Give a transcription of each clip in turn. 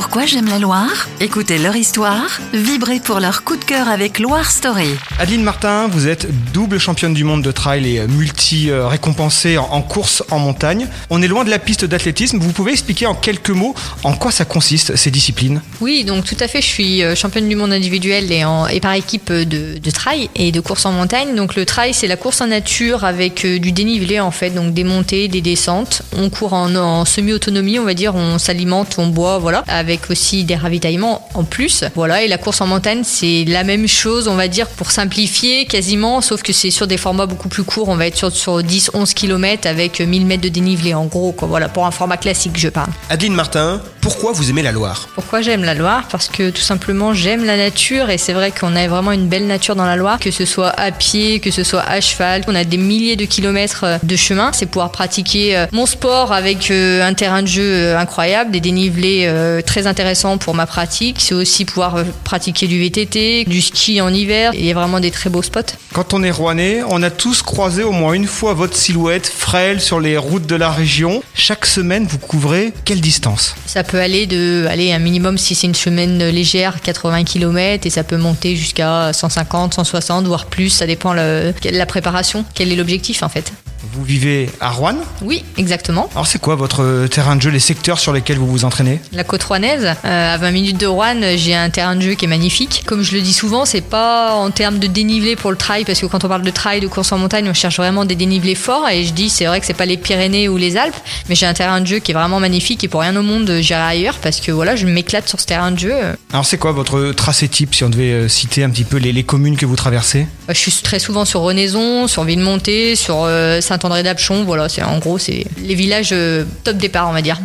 Pourquoi j'aime la Loire? Écoutez leur histoire, vibrez pour leur coup de cœur avec Loire Story. Adeline Martin, vous êtes double championne du monde de trail et multi-récompensée en course en montagne. On est loin de la piste d'athlétisme. Vous pouvez expliquer en quelques mots en quoi ça consiste, ces disciplines? Oui, donc tout à fait. Je suis euh, championne du monde individuel et, en, et par équipe de, de, trail et de course en montagne. Donc le trail, c'est la course en nature avec euh, du dénivelé en fait, donc des montées, des descentes. On court en, en semi-autonomie, on va dire. On s'alimente, on boit, voilà avec aussi des ravitaillements en plus. Voilà, et la course en montagne, c'est la même chose, on va dire, pour simplifier quasiment, sauf que c'est sur des formats beaucoup plus courts. On va être sur, sur 10-11 km avec 1000 mètres de dénivelé, en gros, quoi. Voilà, pour un format classique, je parle. Adeline Martin, pourquoi vous aimez la Loire? Pourquoi j'aime la Loire? Parce que tout simplement, j'aime la nature et c'est vrai qu'on a vraiment une belle nature dans la Loire, que ce soit à pied, que ce soit à cheval. On a des milliers de kilomètres euh, de chemin. C'est pouvoir pratiquer euh, mon sport avec euh, un terrain de jeu incroyable, des dénivelés très intéressant pour ma pratique. C'est aussi pouvoir euh, pratiquer du VTT, du ski en hiver. Il y a vraiment des très beaux spots. Quand on est rouennais, on a tous croisé au moins une fois votre silhouette frêle sur les routes de la région. Chaque semaine, vous couvrez quelle distance? Ça peut aller de aller un minimum si c'est une semaine légère, 80 km, et ça peut monter jusqu'à 150, 160, voire plus. Ça dépend de la préparation. Quel est l'objectif en fait? Vous vivez à Rouen Oui, exactement. Alors c'est quoi votre terrain de jeu, les secteurs sur lesquels vous vous entraînez? La côte rouennaise. Euh, à 20 minutes de Rouen, j'ai un terrain de jeu qui est magnifique. Comme je le dis souvent, c'est pas en termes de dénivelé pour le trail, parce que quand on parle de trail, de course en montagne, on cherche vraiment des dénivelés forts. Et je dis, c'est vrai que c'est pas les Pyrénées ou les Alpes, mais j'ai un terrain de jeu qui est vraiment magnifique et pour rien au monde, j'irai ailleurs parce que voilà, je m'éclate sur ce terrain de jeu. Alors c'est quoi votre tracé type, si on devait euh, citer un petit peu les, communes que vous traversez? Je suis très souvent sur Renaison, sur Villemontée, sur euh, André d'Apchon, voilà, c'est en gros c'est les villages euh, top départ on va dire.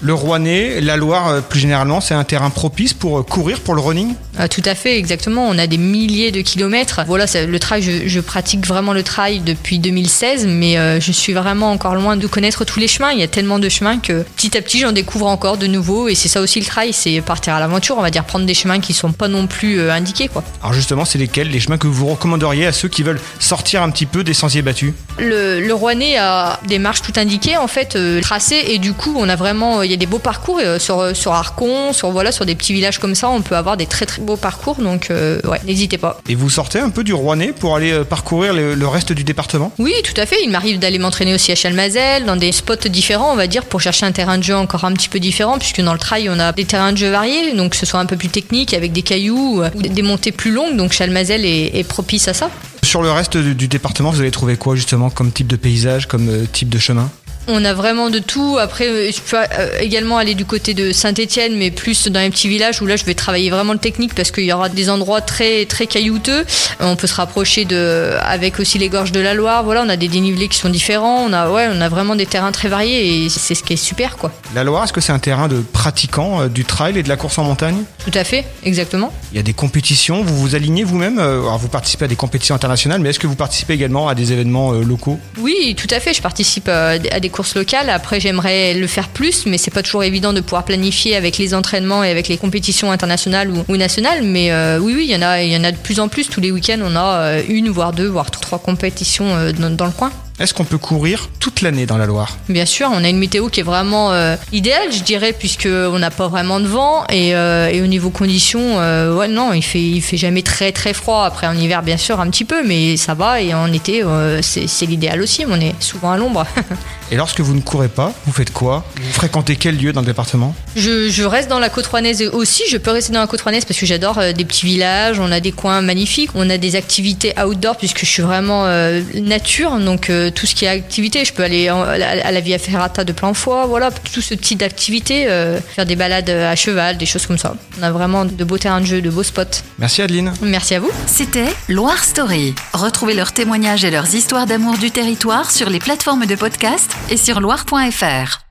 le Rouennais, la Loire euh, plus généralement, c'est un terrain propice pour euh, courir, pour le running? Tout à fait, exactement. On a des milliers de kilomètres. Voilà, le trail, je, pratique vraiment le trail depuis 2016, mais je suis vraiment encore loin de connaître tous les chemins. Il y a tellement de chemins que petit à petit j'en découvre encore de nouveaux, et c'est ça aussi le trail, c'est partir à l'aventure, on va dire prendre des chemins qui sont pas non plus indiqués, quoi. Alors justement, c'est lesquels les chemins que vous recommanderiez à ceux qui veulent sortir un petit peu des sentiers battus? Le, le Rouennais a des marches tout indiquées en fait, euh, tracées et du coup on a vraiment, il y a des beaux parcours euh, sur euh, sur Arcon, sur voilà sur des petits villages comme ça, on peut avoir des très très beaux parcours donc ouais, n'hésitez pas. Et vous sortez un peu du Rouennais pour aller parcourir le, reste du département? Oui, tout à fait. Il m'arrive d'aller m'entraîner aussi à Chalmazel, dans des spots différents, on va dire, pour chercher un terrain de jeu encore un petit peu différent, puisque dans le trail on a des terrains de jeu variés, donc que ce soit un peu plus technique avec des cailloux ou des montées plus longues, donc Chalmazel est propice à ça. Sur le reste du, département, vous allez trouver quoi justement comme type de paysage, comme euh, type de chemin? On a vraiment de tout. Après, euh, je peux euh, également aller du côté de Saint-Etienne, mais plus dans les petits villages où là, je vais travailler vraiment le technique parce qu'il y aura des endroits très très caillouteux. On peut se rapprocher de, avec aussi les gorges de la Loire. Voilà, on a des dénivelés qui sont différents. On a, ouais, on a vraiment des terrains très variés et c'est ce qui est super, quoi. La Loire, est-ce que c'est un terrain de pratiquants du trail et de la course en montagne? Tout à fait, exactement. Il y a des compétitions. Vous vous alignez vous-même. Alors, vous participez à des compétitions internationales mais est-ce que vous participez également à des événements euh, locaux? Oui, tout à fait. Je participe euh, à des courses locales. Après, j'aimerais le faire plus, mais c'est pas toujours évident de pouvoir planifier avec les entraînements et avec les compétitions internationales ou, nationales. Mais euh, oui, oui, il y en a, il y en a de plus en plus. Tous les week-ends, on a une, voire deux, voire trois compétitions dans le coin. Est-ce qu'on peut courir toute l'année dans la Loire? Bien sûr, on a une météo qui est vraiment euh, idéale, je dirais, puisqu'on n'a pas vraiment de vent et, euh, au niveau conditions, euh, ouais, non, il fait, il fait jamais très très froid. Après en hiver, bien sûr, un petit peu, mais ça va. Et en été, c'est l'idéal aussi. On est souvent à l'ombre. et lorsque vous ne courez pas, vous faites quoi? Vous fréquentez quel lieu dans le département? Je, reste dans la côte rouennaise aussi. Je peux rester dans la côte rouennaise parce que j'adore des petits villages. On a des coins magnifiques. On a des activités outdoor puisque je suis vraiment nature, donc tout ce qui est activité. Je peux aller à la Via Ferrata de plein foi, voilà, tout ce type d'activité, euh, faire des balades à cheval, des choses comme ça. On a vraiment de beaux terrains de jeu, de beaux spots. Merci Adeline. Merci à vous. C'était Loire Story. Retrouvez leurs témoignages et leurs histoires d'amour du territoire sur les plateformes de podcast et sur loire.fr.